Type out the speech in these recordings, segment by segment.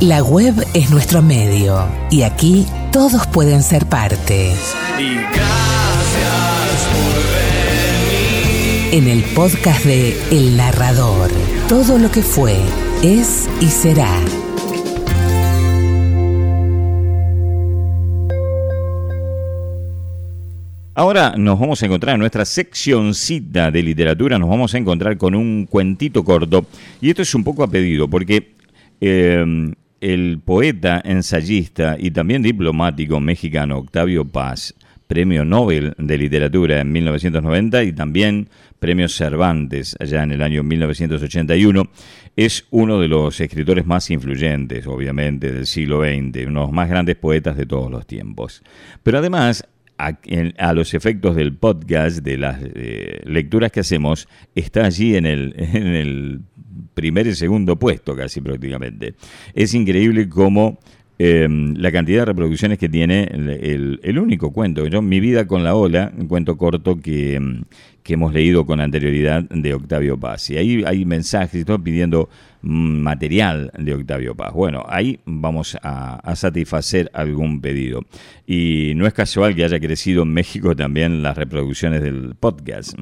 La web es nuestro medio y aquí todos pueden ser parte. Y gracias por venir. En el podcast de El Narrador, todo lo que fue, es y será. Ahora nos vamos a encontrar en nuestra seccioncita de literatura, nos vamos a encontrar con un cuentito corto. Y esto es un poco a pedido, porque eh, el poeta, ensayista y también diplomático mexicano Octavio Paz, premio Nobel de Literatura en 1990 y también premio Cervantes allá en el año 1981, es uno de los escritores más influyentes, obviamente, del siglo XX, uno de los más grandes poetas de todos los tiempos. Pero además a, los efectos del podcast, de las eh, lecturas que hacemos, está allí en el, en el primer y segundo puesto casi prácticamente. Es increíble cómo em, la cantidad de reproducciones que tiene el, único cuento, yo, Mi vida con la ola, un cuento corto que, em, que hemos leído con anterioridad de Octavio Paz. Y ahí hay mensajes y todo pidiendo material de Octavio Paz. Bueno, ahí vamos a, satisfacer algún pedido. Y no es casual que haya crecido en México también las reproducciones del podcast.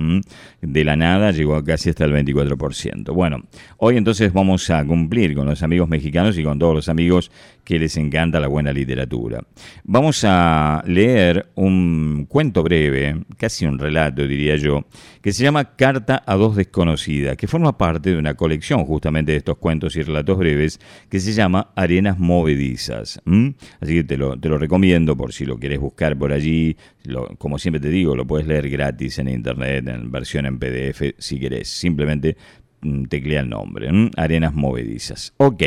De la nada llegó casi hasta el 24%. Bueno, hoy entonces vamos a cumplir con los amigos mexicanos y con todos los amigos que les encanta la buena literatura. Vamos a leer un cuento breve, casi un relato diría yo, que se llama Carta a dos desconocidas, que forma parte de una colección justamente de estos cuentos y relatos breves que se llama Arenas Movedizas. Así que te lo, te lo, recomiendo por si lo quieres buscar por allí. como siempre te digo, lo puedes leer gratis en internet, en versión en PDF, si querés. Simplemente mm, teclea el nombre, Arenas Movedizas. Ok,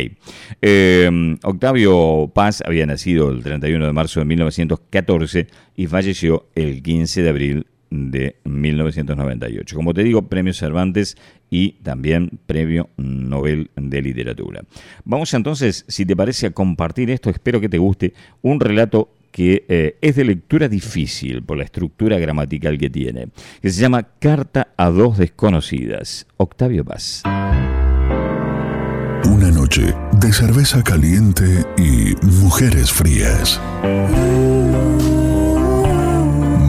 em, Octavio Paz había nacido el 31 de marzo de 1914 y falleció el 15 de abril de 1998. Como te digo, premio Cervantes y también premio Nobel de Literatura. Vamos entonces, si te parece, a compartir esto. Espero que te guste un relato que eh, es de lectura difícil por la estructura gramatical que tiene, que se llama Carta a dos desconocidas. Octavio Paz. Una noche de cerveza caliente y mujeres frías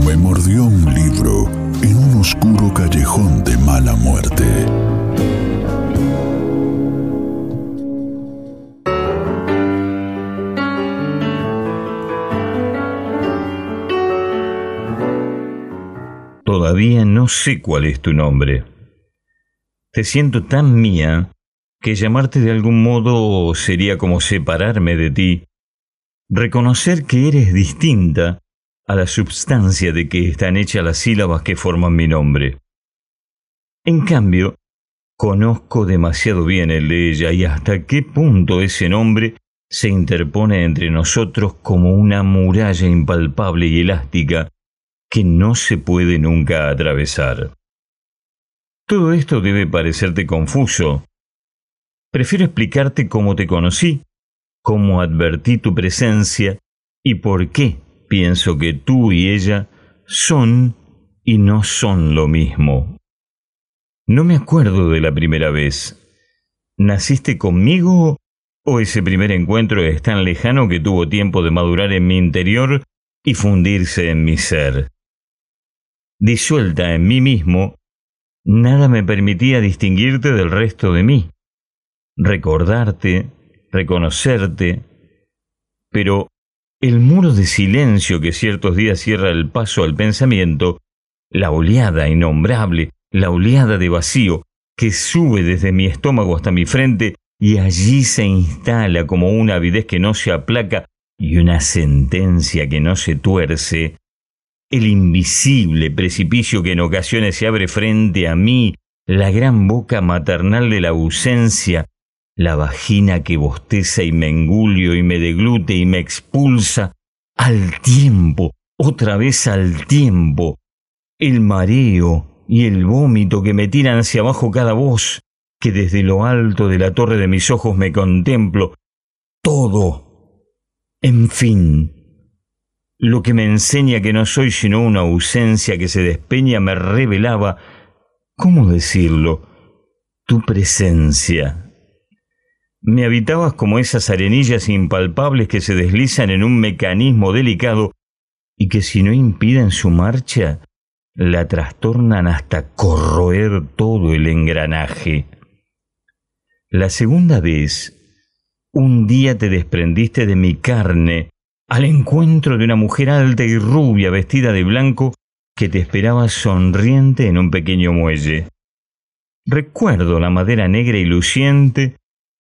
me mordió un libro en un oscuro callejón de mala muerte. Todavía no sé cuál es tu nombre. Te siento tan mía que llamarte de algún modo sería como separarme de ti. Reconocer que eres distinta a la substancia de que están hechas las sílabas que forman mi nombre. En cambio, conozco demasiado bien el de ella y hasta qué punto ese nombre se interpone entre nosotros como una muralla impalpable y elástica que no se puede nunca atravesar. Todo esto debe parecerte confuso. Prefiero explicarte cómo te conocí, cómo advertí tu presencia y por qué pienso que tú y ella son y no son lo mismo. No me acuerdo de la primera vez. ¿Naciste conmigo o ese primer encuentro es tan lejano que tuvo tiempo de madurar en mi interior y fundirse en mi ser? Disuelta en mí mismo, nada me permitía distinguirte del resto de mí, recordarte, reconocerte, pero el muro de silencio que ciertos días cierra el paso al pensamiento, la oleada innombrable, la oleada de vacío que sube desde mi estómago hasta mi frente y allí se instala como una avidez que no se aplaca y una sentencia que no se tuerce, el invisible precipicio que en ocasiones se abre frente a mí, la gran boca maternal de la ausencia, la vagina que bosteza y me engulio y me deglute y me expulsa, al tiempo, otra vez al tiempo, el mareo y el vómito que me tiran hacia abajo cada voz, que desde lo alto de la torre de mis ojos me contemplo, todo, en fin, lo que me enseña que no soy sino una ausencia que se despeña me revelaba, ¿cómo decirlo? Tu presencia Me habitabas como esas arenillas impalpables que se deslizan en un mecanismo delicado y que si no impiden su marcha, la trastornan hasta corroer todo el engranaje. La segunda vez, un día te desprendiste de mi carne al encuentro de una mujer alta y rubia vestida de blanco que te esperaba sonriente en un pequeño muelle. Recuerdo la madera negra y luciente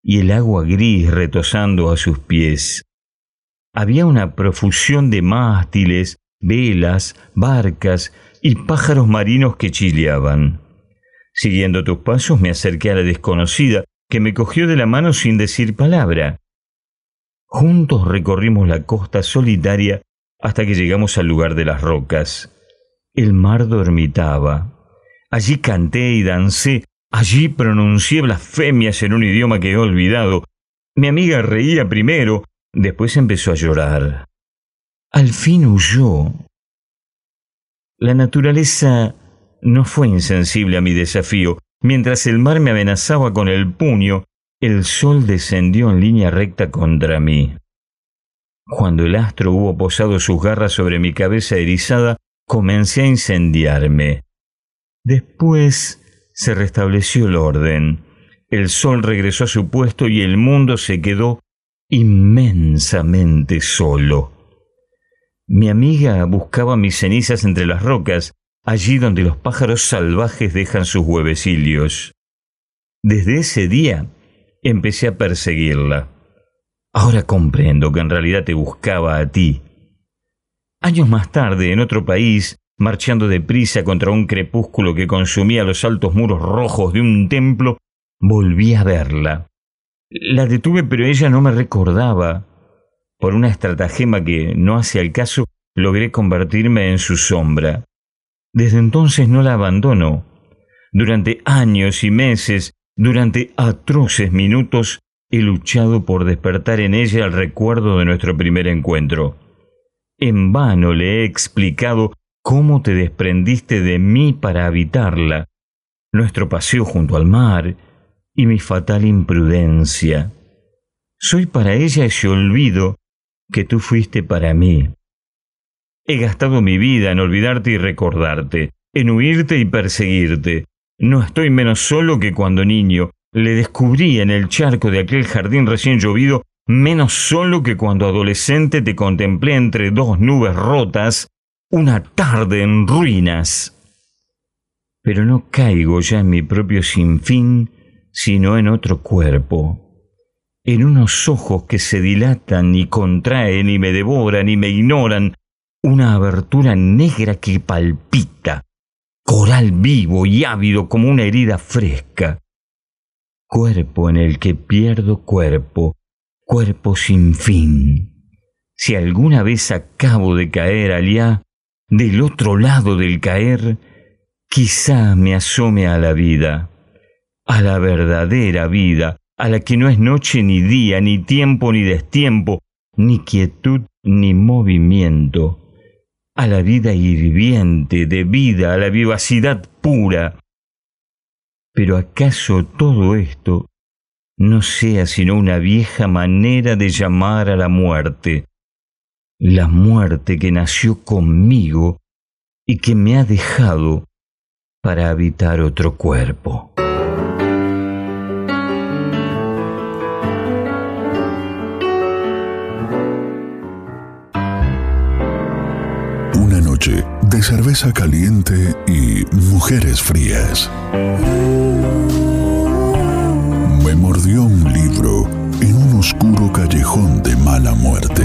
y el agua gris retosando a sus pies. Había una profusión de mástiles, velas, barcas y pájaros marinos que chileaban. Siguiendo tus pasos me acerqué a la desconocida, que me cogió de la mano sin decir palabra. Juntos recorrimos la costa solitaria hasta que llegamos al lugar de las rocas. El mar dormitaba. Allí canté y dancé Allí pronuncié blasfemias en un idioma que he olvidado. Mi amiga reía primero, después empezó a llorar. Al fin huyó. La naturaleza no fue insensible a mi desafío. Mientras el mar me amenazaba con el puño, el sol descendió en línea recta contra mí. Cuando el astro hubo posado sus garras sobre mi cabeza erizada, comencé a incendiarme. Después se restableció el orden. El sol regresó a su puesto y el mundo se quedó inmensamente solo. Mi amiga buscaba mis cenizas entre las rocas, allí donde los pájaros salvajes dejan sus huevecillos. Desde ese día empecé a perseguirla. Ahora comprendo que en realidad te buscaba a ti. Años más tarde, en otro país, marchando deprisa contra un crepúsculo que consumía los altos muros rojos de un templo, volví a verla. La detuve, pero ella no me recordaba. Por una estratagema que no hace al caso, logré convertirme en su sombra. Desde entonces no la abandono. Durante años y meses, durante atroces minutos, he luchado por despertar en ella el recuerdo de nuestro primer encuentro. En vano le he explicado cómo te desprendiste de mí para habitarla, nuestro paseo junto al mar y mi fatal imprudencia. Soy para ella ese olvido que tú fuiste para mí. He gastado mi vida en olvidarte y recordarte, en huirte y perseguirte. No estoy menos solo que cuando niño le descubrí en el charco de aquel jardín recién llovido, menos solo que cuando adolescente te contemplé entre dos nubes rotas una tarde en ruinas. Pero no caigo ya en mi propio sinfín, sino en otro cuerpo, en unos ojos que se dilatan y contraen y me devoran y me ignoran, una abertura negra que palpita, coral vivo y ávido como una herida fresca, cuerpo en el que pierdo cuerpo, cuerpo sin fin. Si alguna vez acabo de caer allá, del otro lado del caer, quizá me asome a la vida, a la verdadera vida, a la que no es noche ni día, ni tiempo ni destiempo, ni quietud ni movimiento, a la vida hirviente de vida, a la vivacidad pura. Pero acaso todo esto no sea sino una vieja manera de llamar a la muerte, la muerte que nació conmigo y que me ha dejado para habitar otro cuerpo. Una noche de cerveza caliente y mujeres frías. Me mordió un libro en un oscuro callejón de mala muerte.